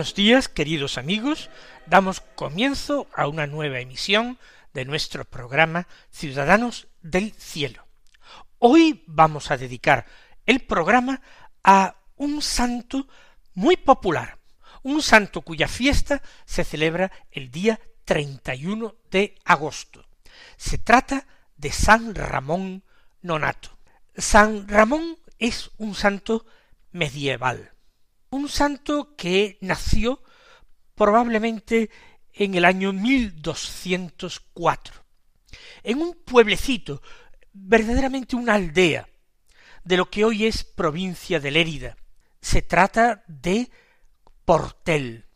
Buenos días, queridos amigos. Damos comienzo a una nueva emisión de nuestro programa Ciudadanos del Cielo. Hoy vamos a dedicar el programa a un santo muy popular, un santo cuya fiesta se celebra el día 31 de agosto. Se trata de San Ramón Nonato. San Ramón es un santo medieval un santo que nació probablemente en el año 1204, en un pueblecito, verdaderamente una aldea, de lo que hoy es provincia de Lérida. Se trata de Portel,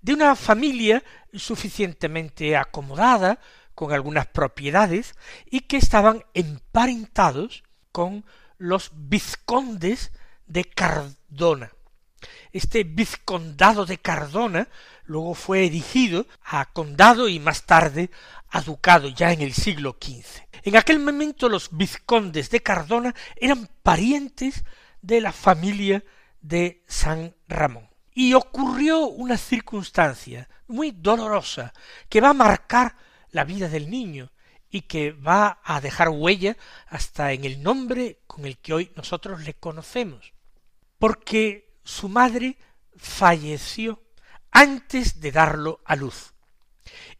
de una familia suficientemente acomodada, con algunas propiedades, y que estaban emparentados con los vizcondes de Cardona. Este vizcondado de Cardona luego fue erigido a condado y más tarde a ducado ya en el siglo XV. En aquel momento los vizcondes de Cardona eran parientes de la familia de San Ramón. Y ocurrió una circunstancia muy dolorosa que va a marcar la vida del niño y que va a dejar huella hasta en el nombre con el que hoy nosotros le conocemos. Porque su madre falleció antes de darlo a luz.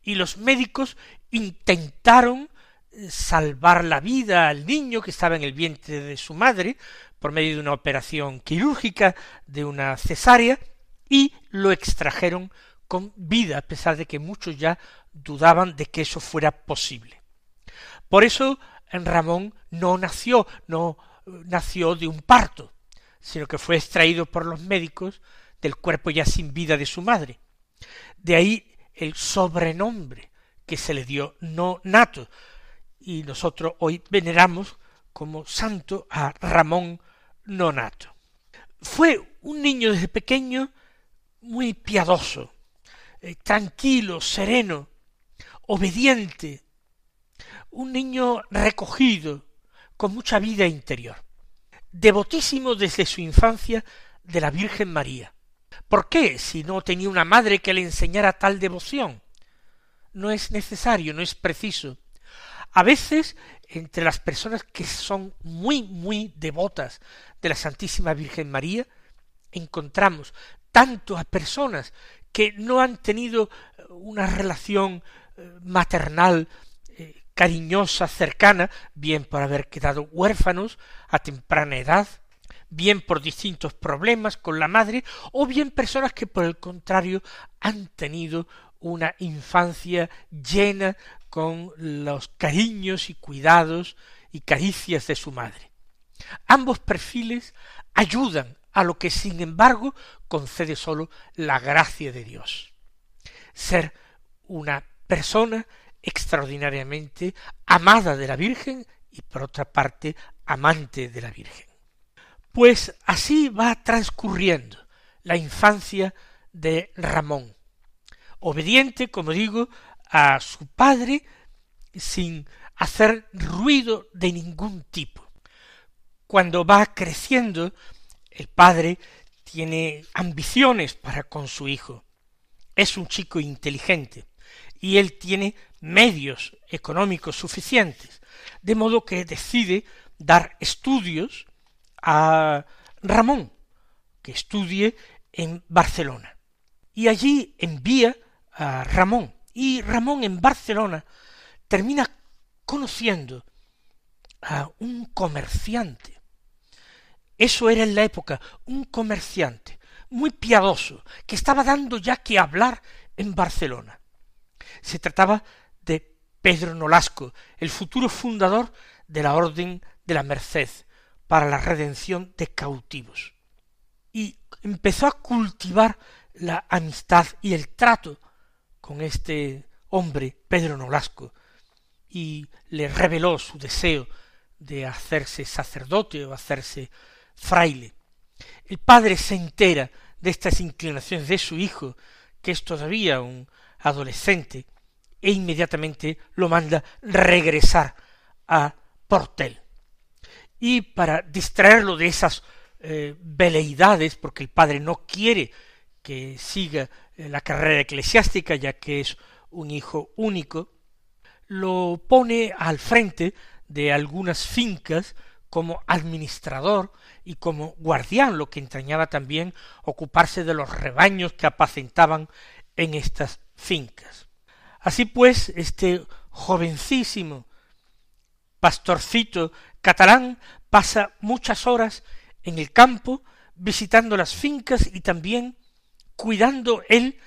Y los médicos intentaron eh, salvar la vida al niño que estaba en el vientre de su madre por medio de una operación quirúrgica, de una cesárea, y lo extrajeron con vida, a pesar de que muchos ya dudaban de que eso fuera posible. Por eso Ramón no nació, no eh, nació de un parto, sino que fue extraído por los médicos del cuerpo ya sin vida de su madre. De ahí el sobrenombre que se le dio no nato, y nosotros hoy veneramos como santo a Ramón Nonato. Fue un niño desde pequeño muy piadoso, eh, tranquilo, sereno, obediente, un niño recogido, con mucha vida interior devotísimo desde su infancia de la Virgen María. ¿Por qué? Si no tenía una madre que le enseñara tal devoción. No es necesario, no es preciso. A veces, entre las personas que son muy, muy devotas de la Santísima Virgen María, encontramos tanto a personas que no han tenido una relación eh, maternal cariñosa, cercana, bien por haber quedado huérfanos a temprana edad, bien por distintos problemas con la madre, o bien personas que por el contrario han tenido una infancia llena con los cariños y cuidados y caricias de su madre. Ambos perfiles ayudan a lo que sin embargo concede sólo la gracia de Dios. Ser una persona extraordinariamente amada de la Virgen y por otra parte amante de la Virgen. Pues así va transcurriendo la infancia de Ramón, obediente, como digo, a su padre, sin hacer ruido de ningún tipo. Cuando va creciendo, el padre tiene ambiciones para con su hijo. Es un chico inteligente y él tiene medios económicos suficientes, de modo que decide dar estudios a Ramón, que estudie en Barcelona. Y allí envía a Ramón, y Ramón en Barcelona termina conociendo a un comerciante. Eso era en la época, un comerciante muy piadoso, que estaba dando ya que hablar en Barcelona. Se trataba Pedro Nolasco, el futuro fundador de la Orden de la Merced, para la redención de cautivos. Y empezó a cultivar la amistad y el trato con este hombre, Pedro Nolasco, y le reveló su deseo de hacerse sacerdote o hacerse fraile. El padre se entera de estas inclinaciones de su hijo, que es todavía un adolescente, e inmediatamente lo manda regresar a Portel. Y para distraerlo de esas eh, veleidades, porque el padre no quiere que siga eh, la carrera eclesiástica, ya que es un hijo único, lo pone al frente de algunas fincas como administrador y como guardián, lo que entrañaba también ocuparse de los rebaños que apacentaban en estas fincas. Así pues, este jovencísimo pastorcito catalán pasa muchas horas en el campo visitando las fincas y también cuidando él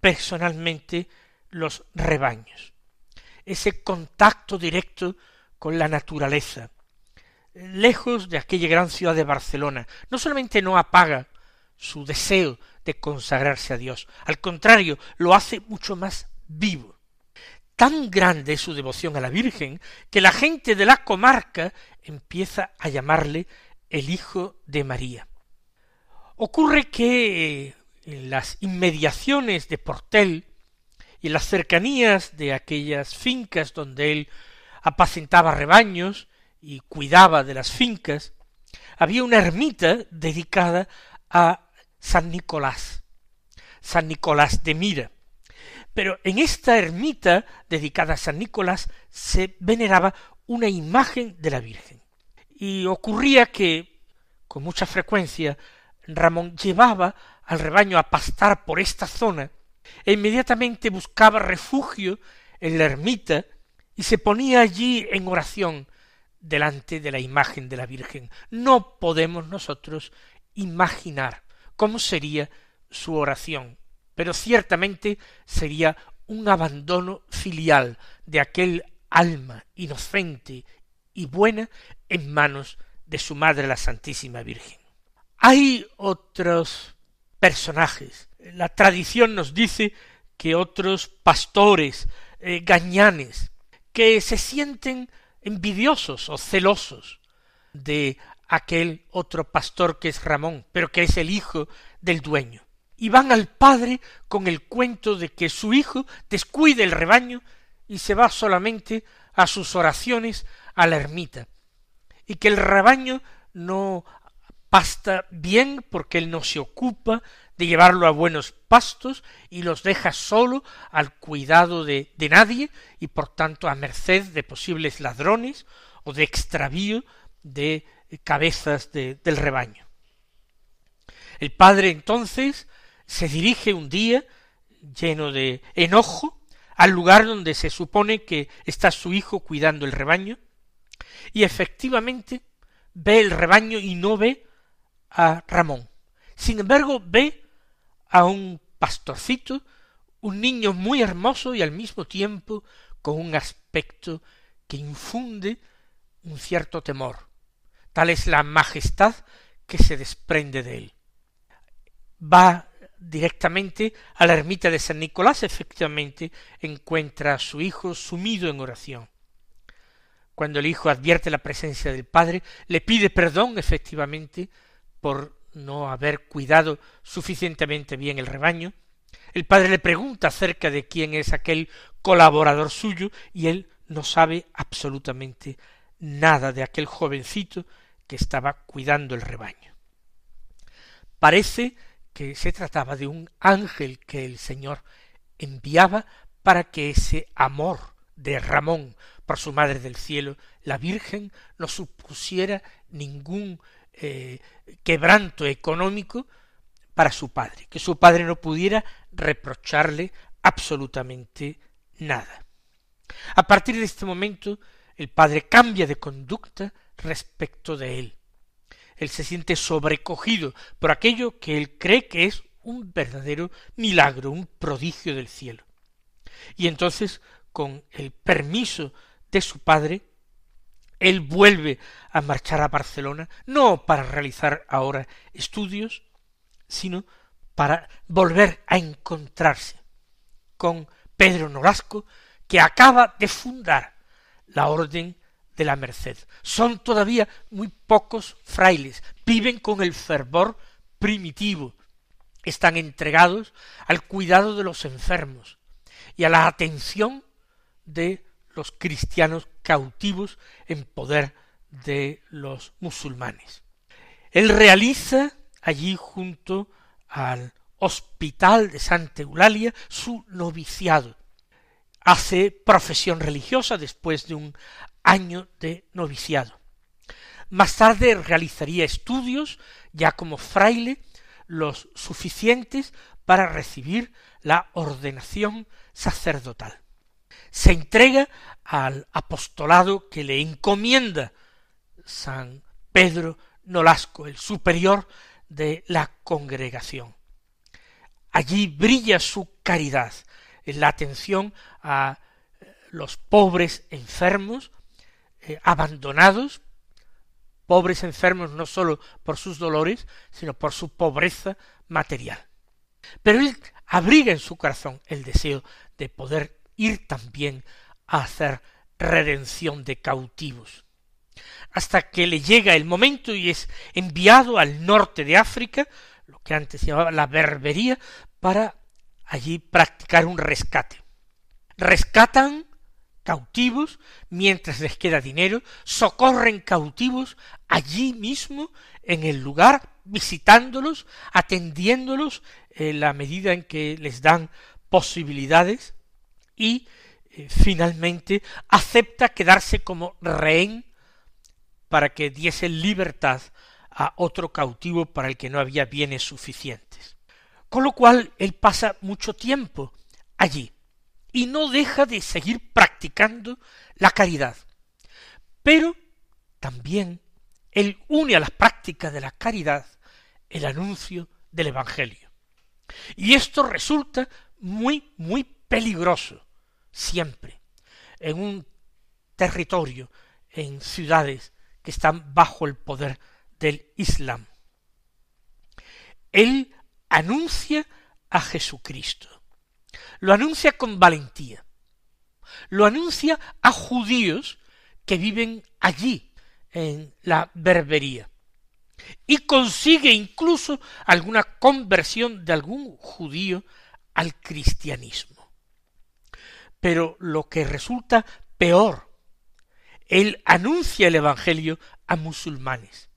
personalmente los rebaños. Ese contacto directo con la naturaleza, lejos de aquella gran ciudad de Barcelona, no solamente no apaga su deseo de consagrarse a Dios, al contrario, lo hace mucho más vivo. Tan grande es su devoción a la Virgen que la gente de la comarca empieza a llamarle el Hijo de María. Ocurre que en las inmediaciones de Portel y en las cercanías de aquellas fincas donde él apacentaba rebaños y cuidaba de las fincas, había una ermita dedicada a San Nicolás, San Nicolás de Mira. Pero en esta ermita dedicada a San Nicolás se veneraba una imagen de la Virgen. Y ocurría que, con mucha frecuencia, Ramón llevaba al rebaño a pastar por esta zona, e inmediatamente buscaba refugio en la ermita y se ponía allí en oración delante de la imagen de la Virgen. No podemos nosotros imaginar cómo sería su oración, pero ciertamente sería un abandono filial de aquel alma inocente y buena en manos de su madre la Santísima Virgen. Hay otros personajes. La tradición nos dice que otros pastores, eh, gañanes, que se sienten envidiosos o celosos de aquel otro pastor que es Ramón, pero que es el hijo del dueño. Y van al padre con el cuento de que su hijo descuide el rebaño y se va solamente a sus oraciones a la ermita, y que el rebaño no pasta bien porque él no se ocupa de llevarlo a buenos pastos y los deja solo al cuidado de, de nadie y por tanto a merced de posibles ladrones o de extravío de cabezas de, del rebaño. El padre entonces se dirige un día lleno de enojo al lugar donde se supone que está su hijo cuidando el rebaño y efectivamente ve el rebaño y no ve a Ramón. Sin embargo, ve a un pastorcito, un niño muy hermoso y al mismo tiempo con un aspecto que infunde un cierto temor. Tal es la majestad que se desprende de él. Va directamente a la ermita de San Nicolás, efectivamente encuentra a su hijo sumido en oración. Cuando el hijo advierte la presencia del padre, le pide perdón efectivamente por no haber cuidado suficientemente bien el rebaño, el padre le pregunta acerca de quién es aquel colaborador suyo y él no sabe absolutamente nada de aquel jovencito que estaba cuidando el rebaño. Parece que se trataba de un ángel que el Señor enviaba para que ese amor de Ramón por su Madre del Cielo, la Virgen, no supusiera ningún eh, quebranto económico para su padre, que su padre no pudiera reprocharle absolutamente nada. A partir de este momento, el padre cambia de conducta respecto de él. Él se siente sobrecogido por aquello que él cree que es un verdadero milagro, un prodigio del cielo. Y entonces, con el permiso de su padre, él vuelve a marchar a Barcelona, no para realizar ahora estudios, sino para volver a encontrarse con Pedro Nolasco, que acaba de fundar la Orden de la Merced. Son todavía muy pocos frailes, viven con el fervor primitivo, están entregados al cuidado de los enfermos y a la atención de los cristianos cautivos en poder de los musulmanes. Él realiza allí junto al hospital de Santa Eulalia su noviciado. Hace profesión religiosa después de un año de noviciado. Más tarde realizaría estudios, ya como fraile, los suficientes para recibir la ordenación sacerdotal. Se entrega al apostolado que le encomienda San Pedro Nolasco, el superior de la congregación. Allí brilla su caridad la atención a los pobres enfermos, eh, abandonados, pobres enfermos no sólo por sus dolores, sino por su pobreza material. Pero él abriga en su corazón el deseo de poder ir también a hacer redención de cautivos. Hasta que le llega el momento y es enviado al norte de África, lo que antes se llamaba la berbería, para allí practicar un rescate. Rescatan cautivos mientras les queda dinero, socorren cautivos allí mismo en el lugar, visitándolos, atendiéndolos en la medida en que les dan posibilidades y eh, finalmente acepta quedarse como rehén para que diese libertad a otro cautivo para el que no había bienes suficientes. Con lo cual él pasa mucho tiempo allí, y no deja de seguir practicando la caridad. Pero también él une a la práctica de la caridad el anuncio del Evangelio. Y esto resulta muy, muy peligroso siempre en un territorio, en ciudades que están bajo el poder del Islam. Él anuncia a Jesucristo lo anuncia con valentía, lo anuncia a judíos que viven allí, en la berbería, y consigue incluso alguna conversión de algún judío al cristianismo. Pero lo que resulta peor, él anuncia el Evangelio a musulmanes.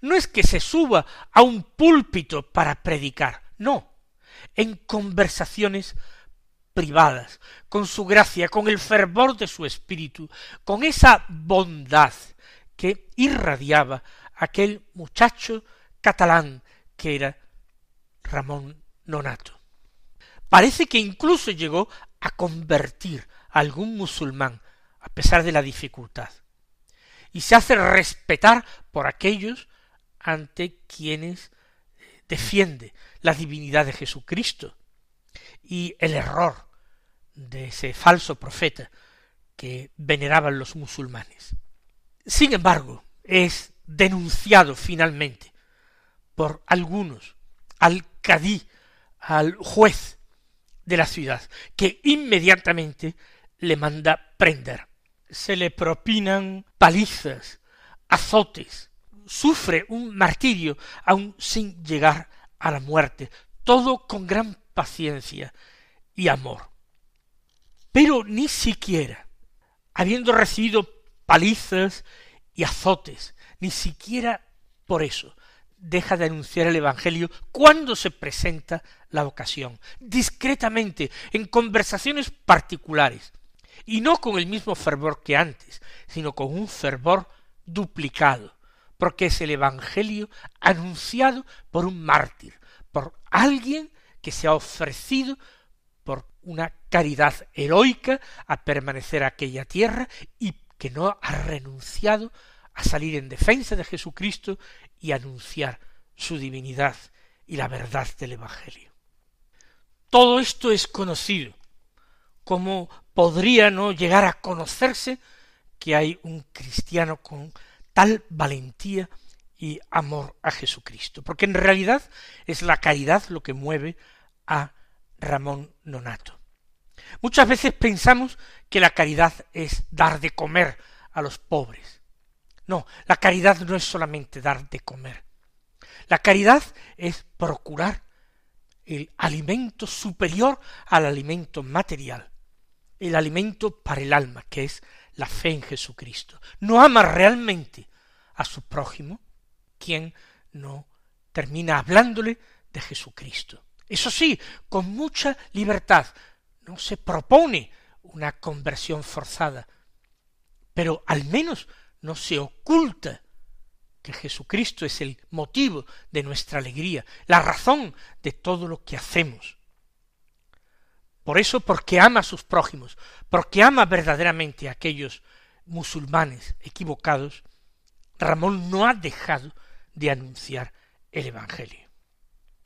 No es que se suba a un púlpito para predicar, no, en conversaciones privadas, con su gracia, con el fervor de su espíritu, con esa bondad que irradiaba aquel muchacho catalán que era Ramón Nonato. Parece que incluso llegó a convertir a algún musulmán a pesar de la dificultad, y se hace respetar por aquellos ante quienes defiende la divinidad de Jesucristo y el error de ese falso profeta que veneraban los musulmanes. Sin embargo, es denunciado finalmente por algunos al cadí, al juez de la ciudad, que inmediatamente le manda prender. Se le propinan palizas, azotes, sufre un martirio aun sin llegar a la muerte, todo con gran paciencia y amor. Pero ni siquiera, habiendo recibido palizas y azotes, ni siquiera por eso deja de anunciar el Evangelio cuando se presenta la ocasión, discretamente, en conversaciones particulares, y no con el mismo fervor que antes, sino con un fervor duplicado, porque es el Evangelio anunciado por un mártir, por alguien que se ha ofrecido por una caridad heroica a permanecer aquella tierra y que no ha renunciado a salir en defensa de Jesucristo y anunciar su divinidad y la verdad del Evangelio. Todo esto es conocido, como podría no llegar a conocerse que hay un cristiano con tal valentía y amor a Jesucristo, porque en realidad es la caridad lo que mueve a Ramón Nonato. Muchas veces pensamos que la caridad es dar de comer a los pobres. No, la caridad no es solamente dar de comer. La caridad es procurar el alimento superior al alimento material, el alimento para el alma, que es la fe en Jesucristo. No ama realmente a su prójimo quien no termina hablándole de Jesucristo. Eso sí, con mucha libertad. No se propone una conversión forzada, pero al menos no se oculta que Jesucristo es el motivo de nuestra alegría, la razón de todo lo que hacemos. Por eso, porque ama a sus prójimos, porque ama verdaderamente a aquellos musulmanes equivocados, Ramón no ha dejado de anunciar el Evangelio.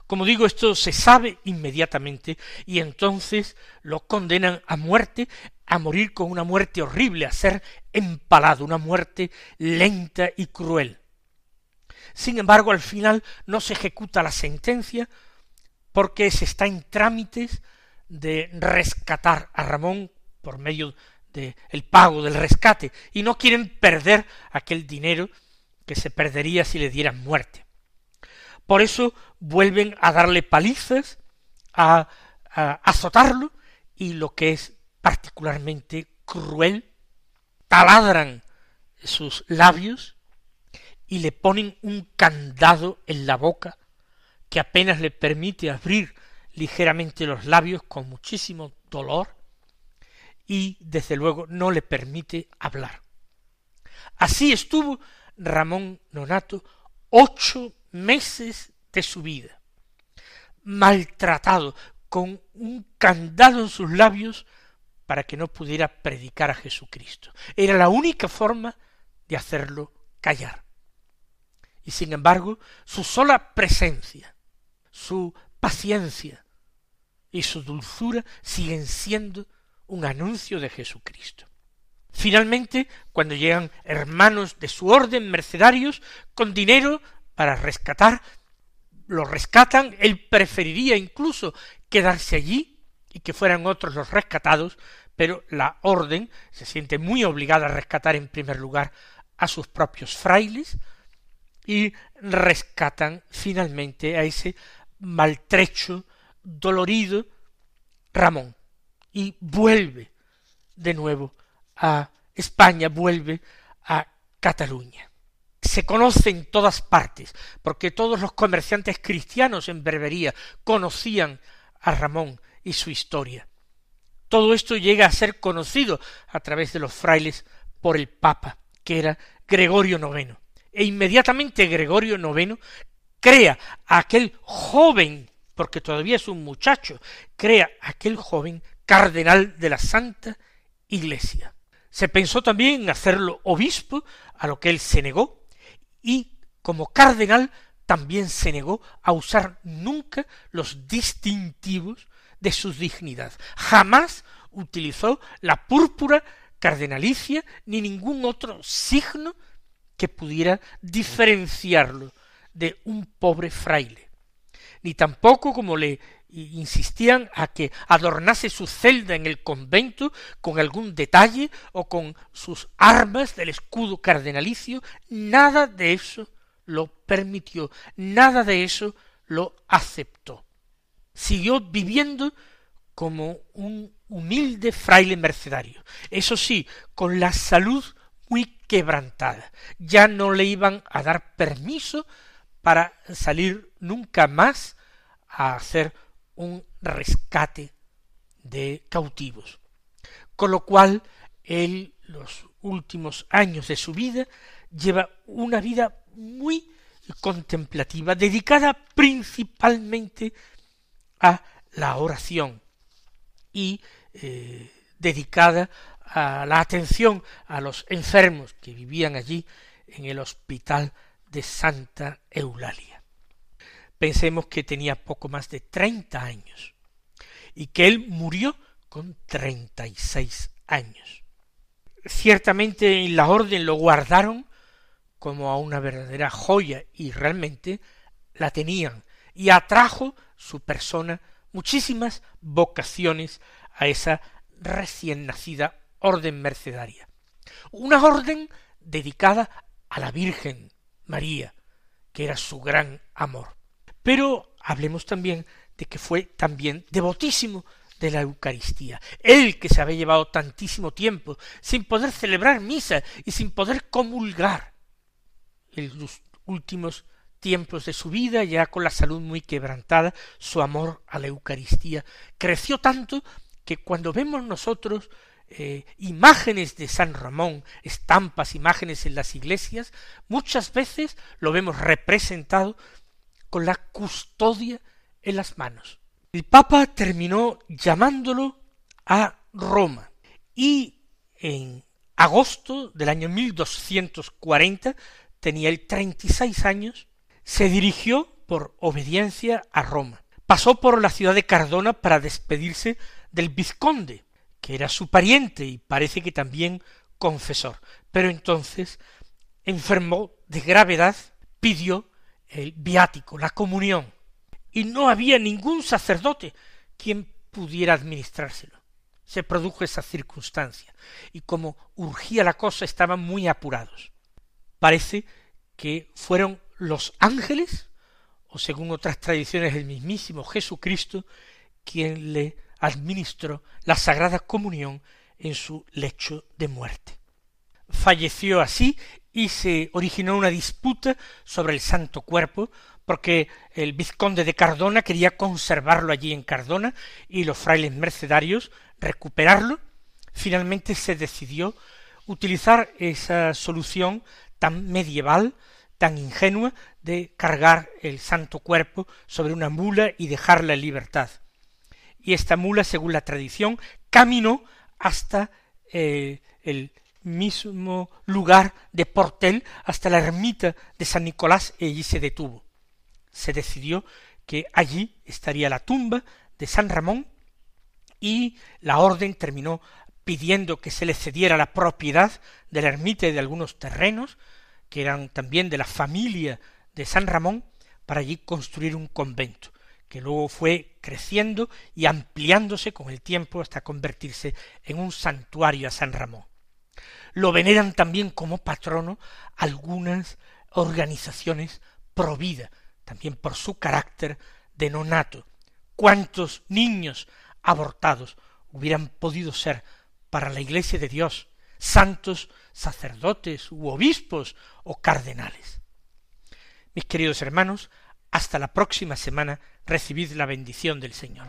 Como digo, esto se sabe inmediatamente y entonces lo condenan a muerte, a morir con una muerte horrible, a ser empalado, una muerte lenta y cruel. Sin embargo, al final no se ejecuta la sentencia porque se está en trámites de rescatar a Ramón por medio del el pago del rescate y no quieren perder aquel dinero que se perdería si le dieran muerte. Por eso vuelven a darle palizas, a, a azotarlo y lo que es particularmente cruel, taladran sus labios y le ponen un candado en la boca que apenas le permite abrir ligeramente los labios con muchísimo dolor y desde luego no le permite hablar. Así estuvo Ramón Nonato ocho meses de su vida, maltratado, con un candado en sus labios para que no pudiera predicar a Jesucristo. Era la única forma de hacerlo callar. Y sin embargo, su sola presencia, su paciencia y su dulzura siguen siendo un anuncio de Jesucristo. Finalmente, cuando llegan hermanos de su orden, mercenarios, con dinero para rescatar, lo rescatan, él preferiría incluso quedarse allí y que fueran otros los rescatados, pero la orden se siente muy obligada a rescatar en primer lugar a sus propios frailes y rescatan finalmente a ese maltrecho, dolorido Ramón y vuelve de nuevo a España, vuelve a Cataluña. Se conoce en todas partes, porque todos los comerciantes cristianos en Berbería conocían a Ramón y su historia. Todo esto llega a ser conocido a través de los frailes por el Papa, que era Gregorio IX. E inmediatamente Gregorio IX crea a aquel joven, porque todavía es un muchacho, crea aquel joven cardenal de la Santa Iglesia. Se pensó también en hacerlo obispo, a lo que él se negó, y como cardenal también se negó a usar nunca los distintivos de su dignidad. Jamás utilizó la púrpura cardenalicia ni ningún otro signo que pudiera diferenciarlo de un pobre fraile, ni tampoco como le insistían a que adornase su celda en el convento con algún detalle o con sus armas del escudo cardenalicio, nada de eso lo permitió, nada de eso lo aceptó. Siguió viviendo como un humilde fraile mercedario, eso sí, con la salud muy quebrantada. Ya no le iban a dar permiso para salir nunca más a hacer un rescate de cautivos. Con lo cual, él, los últimos años de su vida, lleva una vida muy contemplativa, dedicada principalmente a la oración y eh, dedicada a la atención a los enfermos que vivían allí en el hospital de Santa Eulalia. Pensemos que tenía poco más de treinta años y que él murió con treinta y seis años. ciertamente en la orden lo guardaron como a una verdadera joya y realmente la tenían y atrajo su persona muchísimas vocaciones a esa recién nacida orden mercedaria. Una orden dedicada a la Virgen María, que era su gran amor. Pero hablemos también de que fue también devotísimo de la Eucaristía. Él que se había llevado tantísimo tiempo sin poder celebrar misa y sin poder comulgar en los últimos tiempos de su vida, ya con la salud muy quebrantada, su amor a la Eucaristía creció tanto que cuando vemos nosotros eh, imágenes de San Ramón, estampas, imágenes en las iglesias, muchas veces lo vemos representado con la custodia en las manos. El Papa terminó llamándolo a Roma y en agosto del año 1240, tenía él seis años, se dirigió por obediencia a Roma. Pasó por la ciudad de Cardona para despedirse del vizconde, que era su pariente y parece que también confesor. Pero entonces enfermó de gravedad, pidió el viático, la comunión, y no había ningún sacerdote quien pudiera administrárselo. Se produjo esa circunstancia, y como urgía la cosa estaban muy apurados. Parece que fueron los ángeles, o según otras tradiciones el mismísimo Jesucristo, quien le administró la Sagrada Comunión en su lecho de muerte. Falleció así y se originó una disputa sobre el Santo Cuerpo, porque el vizconde de Cardona quería conservarlo allí en Cardona y los frailes mercedarios recuperarlo. Finalmente se decidió utilizar esa solución tan medieval, tan ingenua, de cargar el santo cuerpo sobre una mula y dejarla en libertad. Y esta mula, según la tradición, caminó hasta eh, el mismo lugar de Portel, hasta la ermita de San Nicolás, y allí se detuvo se decidió que allí estaría la tumba de San Ramón y la orden terminó pidiendo que se le cediera la propiedad de la ermita y de algunos terrenos que eran también de la familia de San Ramón para allí construir un convento que luego fue creciendo y ampliándose con el tiempo hasta convertirse en un santuario a San Ramón. Lo veneran también como patrono algunas organizaciones pro vida, también por su carácter de nonato. ¿Cuántos niños abortados hubieran podido ser para la Iglesia de Dios santos sacerdotes u obispos o cardenales? Mis queridos hermanos, hasta la próxima semana recibid la bendición del Señor.